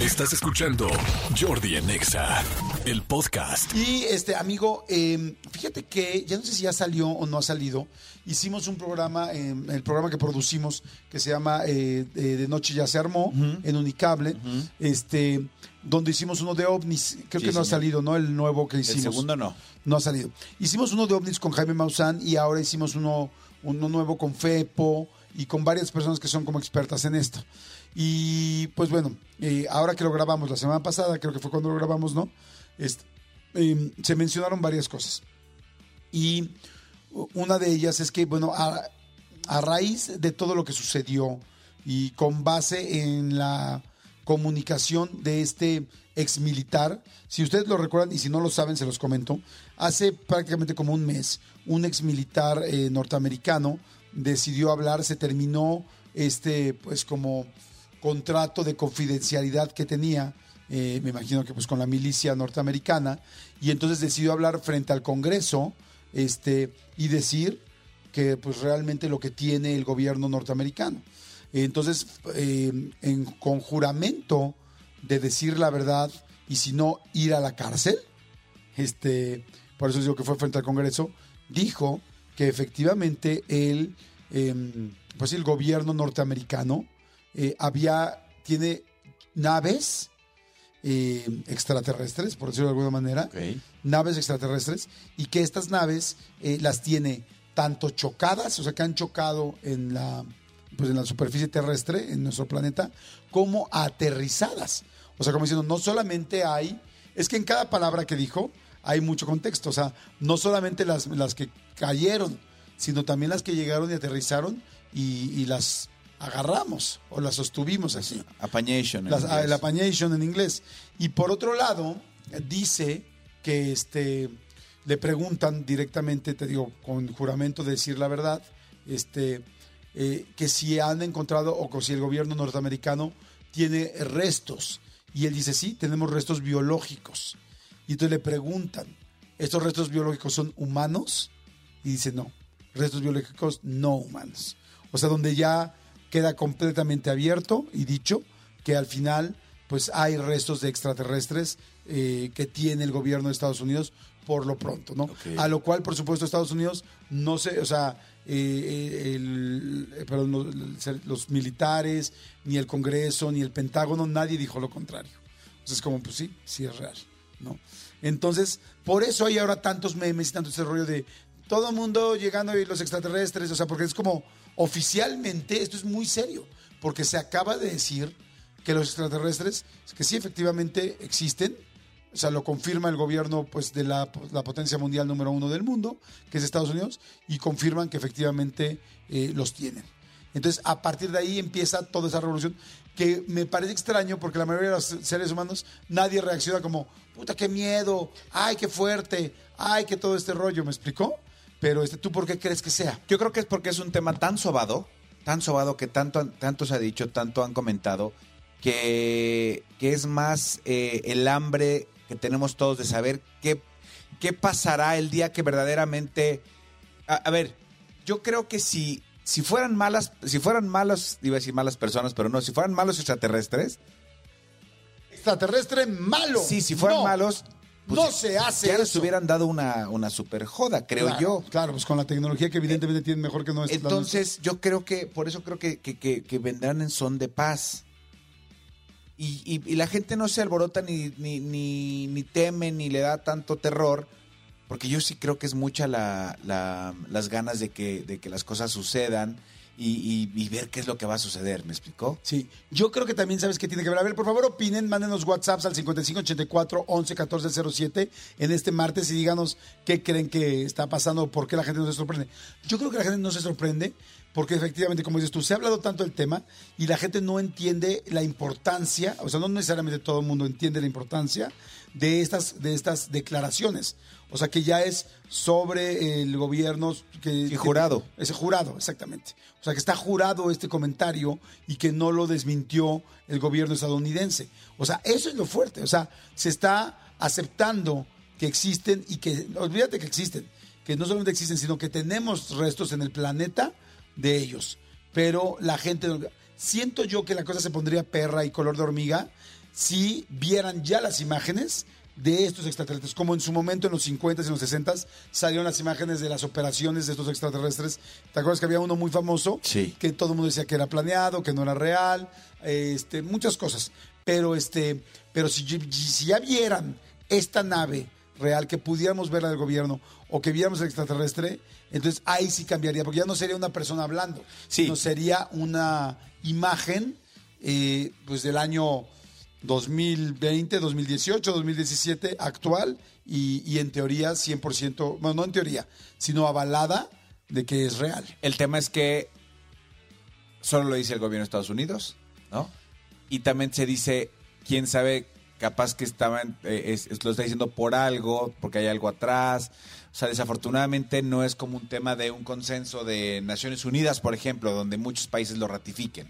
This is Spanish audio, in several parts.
Estás escuchando Jordi en Exa, el podcast. Y este amigo, eh, fíjate que ya no sé si ya salió o no ha salido. Hicimos un programa, eh, el programa que producimos, que se llama eh, eh, De Noche Ya se armó, en Unicable, este, donde hicimos uno de ovnis. Creo Sí, que no ha salido, ¿no? El nuevo que El hicimos. segundo no. No ha salido. Hicimos uno de ovnis con Jaime Maussan y ahora hicimos uno, uno nuevo con Fepo y con varias personas que son como expertas en esto. Y pues bueno, eh, ahora que lo grabamos la semana pasada, creo que fue cuando lo grabamos, ¿no? Este, eh, se mencionaron varias cosas. Y una de ellas es que, bueno, a, a raíz de todo lo que sucedió y con base en la comunicación de este ex militar, si ustedes lo recuerdan y si no lo saben, se los comento, hace prácticamente como un mes, un ex militar eh, norteamericano decidió hablar, se terminó este, pues como contrato de confidencialidad que tenía, eh, me imagino que pues con la milicia norteamericana, y entonces decidió hablar frente al Congreso este, y decir que pues realmente lo que tiene el gobierno norteamericano. Entonces, eh, en con juramento de decir la verdad y si no ir a la cárcel, este, por eso digo que fue frente al Congreso, dijo que efectivamente él, eh, pues el gobierno norteamericano eh, había, tiene naves eh, extraterrestres, por decirlo de alguna manera, naves extraterrestres, y que estas naves eh, las tiene tanto chocadas, o sea, que han chocado en la, pues en la superficie terrestre, en nuestro planeta, como aterrizadas. O sea, como diciendo, no solamente hay, es que en cada palabra que dijo hay mucho contexto, o sea, no solamente las, las que cayeron, sino también las que llegaron y aterrizaron y, y las agarramos o las sostuvimos así. Apañation. en Las- inglés. el apañation en inglés. Y por otro lado, dice que este, le preguntan directamente, te digo, con juramento de decir la verdad, este, eh, que si han encontrado o que si el gobierno norteamericano tiene restos. Y él dice, sí, tenemos restos biológicos. Y entonces le preguntan, ¿estos restos biológicos son humanos? Y dice, no, restos biológicos no humanos. O sea, donde ya queda completamente abierto y dicho que al final pues hay restos de extraterrestres eh, que tiene el gobierno de Estados Unidos por lo pronto, ¿no? A lo cual, por supuesto, Estados Unidos no sé, o sea, eh, eh, el- perdón, los, los militares, ni el Congreso, ni el Pentágono, nadie dijo lo contrario. Entonces, es como, pues sí, sí es real, ¿no? Entonces, por eso hay ahora tantos memes y tanto ese rollo de todo el mundo llegando y los extraterrestres, o sea, porque es como oficialmente esto es muy serio, porque se acaba de decir que los extraterrestres, que sí efectivamente existen, o sea, lo confirma el gobierno pues, de la, potencia mundial número uno del mundo, que es Estados Unidos, y confirman que efectivamente eh, los tienen. Entonces, a partir de ahí empieza toda esa revolución que me parece extraño porque la mayoría de los seres humanos nadie reacciona como, puta, qué miedo, ay, qué fuerte, ay, qué todo este rollo, ¿me explicó? Pero este, ¿tú por qué crees que sea? Yo creo que es porque es un tema tan sobado, tan sobado que tanto, tanto se ha dicho, tanto han comentado, que, que es más eh, el hambre que tenemos todos de saber qué, qué pasará el día que verdaderamente... A, a ver, yo creo que si, si fueran malas, si fueran malos, iba a decir malas personas, pero no, si fueran malos extraterrestres, Extraterrestre malo. sí, si fueran No, malos, pues no se hace ya eso. hubieran dado una, una super joda, creo Claro, yo. Claro, pues con la tecnología que evidentemente tienen mejor que nuestra. la Entonces, yo creo que, por eso creo que, que- que- que vendrán en son de paz. Y, y- y la gente no se alborota ni, ni, ni, ni teme ni le da tanto terror, porque yo sí creo que es mucha la, la- las ganas de que, de que las cosas sucedan y, y- y ver qué es lo que va a suceder, ¿me explicó? Sí, yo creo que también sabes que tiene que ver. A ver, por favor, opinen, mándenos WhatsApps al 5584 11 14 07 en este martes y díganos qué creen que está pasando, por qué la gente no se sorprende. Yo creo que la gente no se sorprende porque efectivamente, como dices tú, se ha hablado tanto del tema y la gente no entiende la importancia, o sea, no necesariamente todo el mundo entiende la importancia de estas, de estas declaraciones. O sea, que ya es sobre el gobierno que... Jurado. Ese jurado, exactamente. O sea, que está jurado este comentario y que no lo desmintió el gobierno estadounidense. O sea, eso es lo fuerte. O sea, se está aceptando que existen y que, olvídate que existen, que no solamente existen, sino que tenemos restos en el planeta de ellos. Pero la gente, siento yo que la cosa se pondría perra y color de hormiga si vieran ya las imágenes de estos extraterrestres, como en su momento en los 50s y en los 60s salieron las imágenes de las operaciones de estos extraterrestres. ¿Te acuerdas que había uno muy famoso? Sí. Que todo el mundo decía que era planeado, que no era real, este, muchas cosas. Pero este, pero si, si ya vieran esta nave real, que pudiéramos verla del gobierno o que viéramos el extraterrestre, entonces ahí sí cambiaría, porque ya no sería una persona hablando, Sí. sino sería una imagen eh, pues del año 2020, 2018, 2017 actual y, y en teoría 100%, bueno, no en teoría, sino avalada de que es real. El tema es que solo lo dice el gobierno de Estados Unidos, ¿no? Y también se dice, quién sabe, capaz que estaban, eh, es- lo está diciendo por algo, porque hay algo atrás. O sea, desafortunadamente no es como un tema de un consenso de Naciones Unidas, por ejemplo, donde muchos países lo ratifiquen.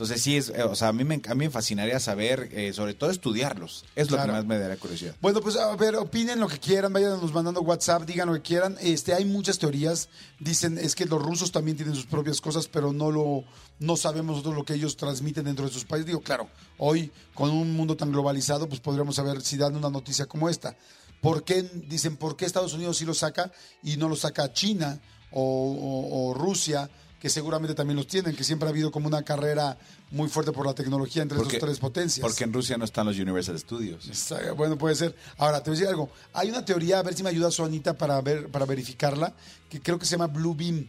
Entonces sí, es, eh, o sea, a mí me, a mí me fascinaría saber, eh, sobre todo estudiarlos. Es lo que más me daría curiosidad. Bueno, pues a ver, opinen lo que quieran, vayan nos mandando WhatsApp, digan lo que quieran. Este, hay muchas teorías. Dicen es que los rusos también tienen sus propias cosas, pero no lo no sabemos nosotros lo que ellos transmiten dentro de sus países. Digo, claro, hoy con un mundo tan globalizado, pues podríamos saber si dan una noticia como esta. ¿Por qué dicen por qué Estados Unidos sí lo saca y no lo saca China o, o- o Rusia? que seguramente también los tienen, que siempre ha habido como una carrera muy fuerte por la tecnología entre estas tres potencias. Porque en Rusia no están los Universal Studios. Está- Bueno, puede ser. Ahora, te voy a decir algo. Hay una teoría, a ver si me ayuda Sonita para ver, para verificarla, que creo que se llama Blue Beam.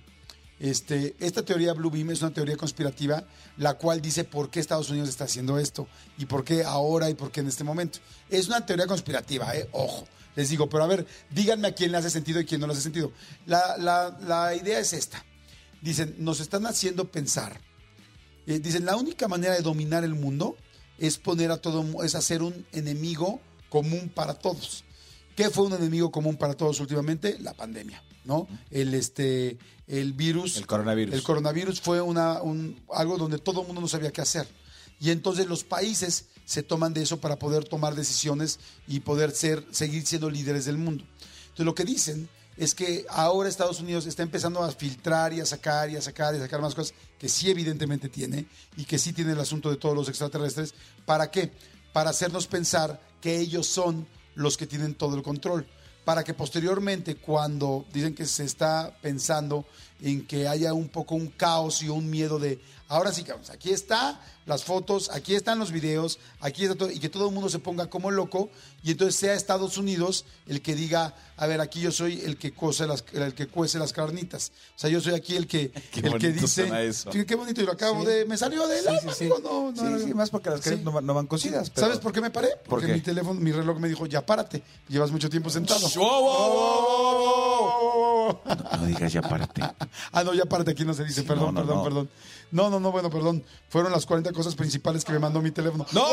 Este, esta teoría Blue Beam es una teoría conspirativa, la cual dice por qué Estados Unidos está haciendo esto y por qué ahora y por qué en este momento. Es una teoría conspirativa, ¿eh? ojo. Les digo, pero a ver, díganme a quién le hace sentido y quién no le hace sentido. La, la- la idea es esta. Dicen, nos están haciendo pensar eh, dicen, la única manera de dominar el mundo es poner a todo, es hacer un enemigo común para todos. ¿Qué fue un enemigo común para todos últimamente? La pandemia, ¿no? El, este, el virus. El coronavirus. El coronavirus fue una, un- algo donde todo el mundo no sabía qué hacer. Y entonces los países se toman de eso para poder tomar decisiones y poder ser, seguir siendo líderes del mundo. Entonces lo que dicen es que ahora Estados Unidos está empezando a filtrar y a sacar y a sacar y a sacar más cosas que sí evidentemente tiene y que sí tiene el asunto de todos los extraterrestres. ¿Para qué? Para hacernos pensar que ellos son los que tienen todo el control. Para que posteriormente, cuando dicen que se está pensando en que haya un poco un caos y un miedo de, ahora sí, cabrón, aquí está las fotos, aquí están los videos, aquí está todo, y que todo el mundo se ponga como loco, y entonces sea Estados Unidos el que diga, a ver, aquí yo soy el que cuece las, el que cuece las carnitas. O sea, yo soy aquí el que, Qué el que dice, suena eso. Fíjate qué bonito, y lo acabo Sí. de, me salió del Sí, alma, sí, sí. amigo, no, no, Sí, no, sí, no. más porque las Sí. caretas no, van- no van cocidas. pero- ¿Sabes por qué me paré? Porque qué? mi teléfono, mi reloj me dijo, ya párate, llevas mucho tiempo sentado. ¡Wow, wow, wow, No digas ya párate. Ah, no, ya párate, aquí no se dice, perdón, no, perdón, perdón. No, no, no, bueno, perdón. Fueron las 40 cosas principales que me mandó mi teléfono. ¡No!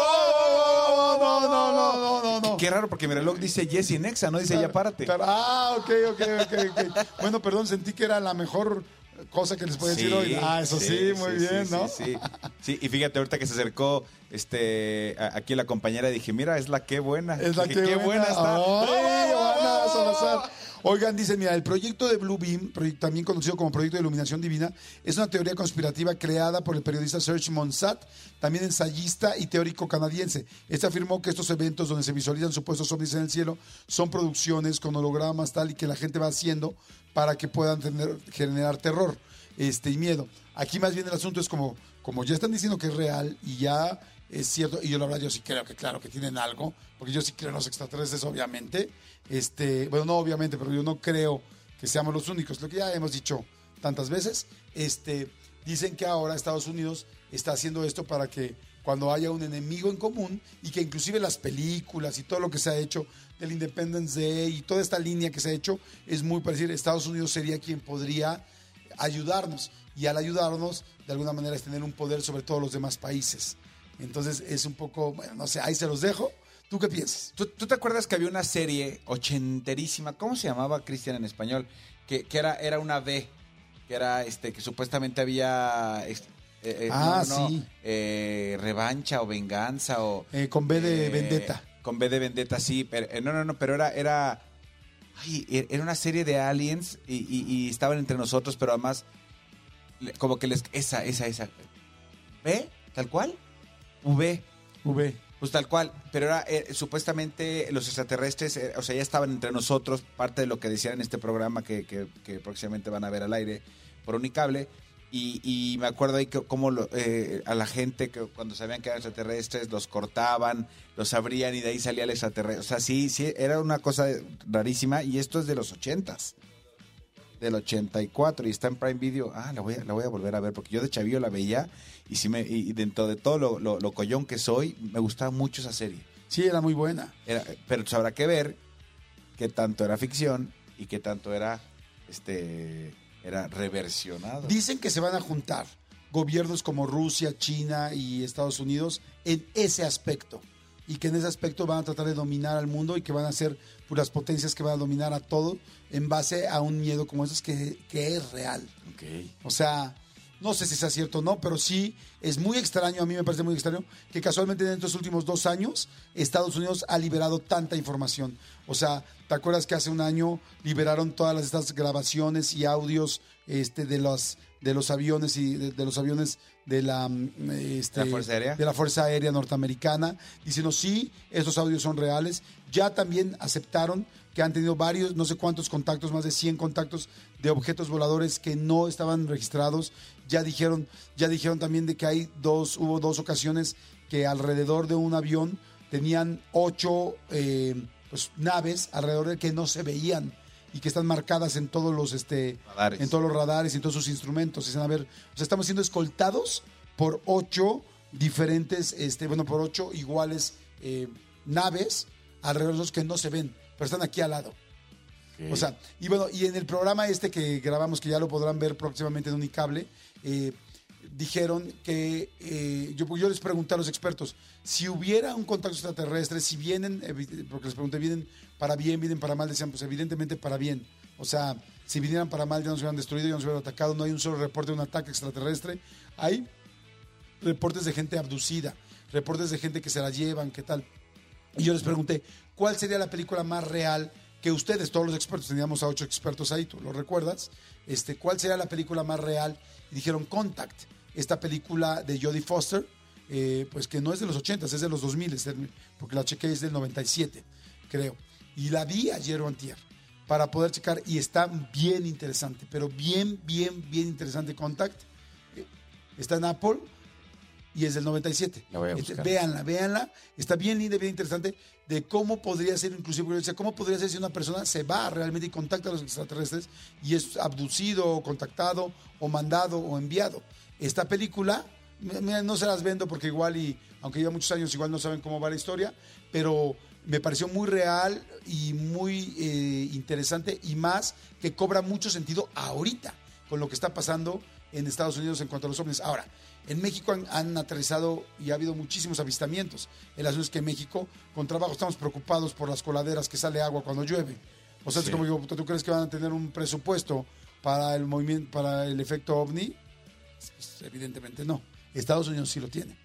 no, no, no, no, no, no. Qué raro porque mi reloj dice Jesse Nexa, no dice ya párate. Claro. Ah, ok, ok, ok, ok. Bueno, perdón, sentí que era la mejor cosa que les podía decir hoy. Ah, eso sí, muy bien, ¿no? Sí, sí. Sí, y fíjate, ahorita que se acercó este a- aquí la compañera, dije, mira, es la que buena. Es la Dije, que qué buena, está. Ay, ¡Bravo, Oigan, dicen, mira, el proyecto de Blue Beam, también conocido como Proyecto de Iluminación Divina, es una teoría conspirativa creada por el periodista Serge Monsat, también ensayista y teórico canadiense. Este afirmó que estos eventos donde se visualizan supuestos ovnis en el cielo son producciones con hologramas tal y que la gente va haciendo para que puedan tener- generar terror este, y miedo. Aquí más bien el asunto es como, como ya están diciendo que es real y ya es cierto, y yo la verdad yo sí creo que claro que tienen algo, porque yo sí creo en los extraterrestres obviamente, este, bueno no obviamente, pero yo no creo que seamos los únicos, lo que ya hemos dicho tantas veces, este, dicen que ahora Estados Unidos está haciendo esto para que cuando haya un enemigo en común y que inclusive las películas y todo lo que se ha hecho del Independence Day y toda esta línea que se ha hecho es muy parecida, Estados Unidos sería quien podría ayudarnos. Y al ayudarnos, de alguna manera, es tener un poder sobre todos los demás países. Entonces es un poco, bueno, no sé, ahí se los dejo. ¿Tú qué piensas? ¿Tú, tú te acuerdas que había una serie ochenterísima? ¿Cómo se llamaba, Cristian, en español? Que, que era, era una B, que era este, que supuestamente había. eh, eh, Ah, no, sí. eh, revancha o venganza o. Eh, con B de Vendetta. Con B de Vendetta, sí. Pero, no, no, no, pero era. era ay, er- era una serie de aliens y, y- y estaban entre nosotros, pero además. Como que les. Esa, esa, esa. ¿V? ¿Tal cual? V. V. Pues tal cual, pero era eh, supuestamente los extraterrestres, eh, o sea, ya estaban entre nosotros, parte de lo que decían en este programa que, que- que próximamente van a ver al aire por Unicable. Y, y me acuerdo ahí que cómo lo- eh, a la gente que cuando sabían que eran extraterrestres los cortaban, los abrían y de ahí salía el extraterrestre. O sea, sí, sí, era una cosa rarísima y esto es de los ochentas. Del 84 y está en Prime Video. Ah, la voy a, la voy a volver a ver porque yo de chavillo la veía y sí me y dentro de todo lo, lo, lo collón que soy, me gustaba mucho esa serie. Sí, era muy buena. Era- pero pues habrá que ver qué tanto era ficción y qué tanto era este era reversionado. Dicen que se van a juntar gobiernos como Rusia, China y Estados Unidos en ese aspecto. Y que en ese aspecto van a tratar de dominar al mundo y que van a ser puras potencias que van a dominar a todo en base a un miedo como esos que, que es real. Ok. O sea, no sé si sea cierto o no, pero sí es muy extraño, a mí me parece muy extraño, que casualmente en estos últimos dos años Estados Unidos ha liberado tanta información. O sea, ¿te acuerdas que hace un año liberaron todas las, estas grabaciones y audios este, de, los, de los aviones y de, de los aviones de la, mm, este, ¿De la Fuerza Aérea? de la Fuerza Aérea Norteamericana, diciendo sí, estos audios son reales. Ya también aceptaron que han tenido varios, no sé cuántos contactos, más de 100 contactos de objetos voladores que no estaban registrados. Ya dijeron, ya dijeron también de que hay dos, hubo dos ocasiones que alrededor de un avión tenían ocho eh, pues, naves alrededor de que no se veían y que están marcadas en todos los este Radares. en todos los radares y en todos sus instrumentos. Dicen, a ver, o sea, estamos siendo escoltados por ocho diferentes, este, bueno, por ocho iguales eh, naves alrededor de los que no se ven, pero están aquí al lado. O sea, y bueno, y en el programa este que grabamos, que ya lo podrán ver próximamente en Unicable, eh, dijeron que eh, yo, les pregunté a los expertos, si hubiera un contacto extraterrestre, si vienen, porque les pregunté, ¿vienen para bien, vienen para mal? Decían, pues evidentemente para bien. O sea, si vinieran para mal ya nos hubieran destruido, ya nos hubieran atacado, no hay un solo reporte de un ataque extraterrestre. Hay reportes de gente abducida, reportes de gente que se la llevan, qué tal. Y yo les pregunté, ¿cuál sería la película más real que ustedes, todos los expertos, teníamos a ocho expertos ahí, tú lo recuerdas? Este, ¿Cuál sería la película más real? Y dijeron Contact, esta película de Jodie Foster, eh, pues que no es de los 80, es de los 2000, es del- porque la chequé es del 97, creo. Y la vi ayer o antier para poder checar y está bien interesante, pero bien, bien, bien interesante Contact. Eh, Está en Apple y es del 97. La voy a Este, buscar. véanla, véanla. Está bien linda, bien interesante de cómo podría ser, inclusive, cómo podría ser si una persona se va realmente y contacta a los extraterrestres y es abducido, o contactado, o mandado, o enviado. Esta película, no se las vendo porque igual y, aunque lleva muchos años, igual no saben cómo va la historia, pero me pareció muy real y muy eh, interesante y más que cobra mucho sentido ahorita con lo que está pasando en Estados Unidos en cuanto a los ovnis. Ahora, en México han, han aterrizado y ha habido muchísimos avistamientos. El asunto es que en México, con trabajo, estamos preocupados por las coladeras que sale agua cuando llueve. O sea, es como digo, ¿tú crees que van a tener un presupuesto para el movimiento, para el efecto ovni? Pues, evidentemente no. Estados Unidos sí lo tiene.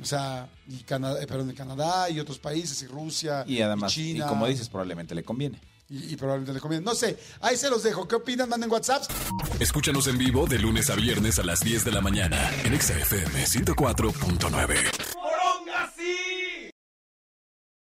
O sea, y Canadá, eh, perdón, y Canadá y otros países, y Rusia, Y además, y China. como dices, probablemente le conviene. Y, probablemente le conviene. No sé, ahí se los dejo. ¿Qué opinan? Manden WhatsApp. Escúchanos en vivo de lunes a viernes a las 10 de la mañana en Exa FM 104.9.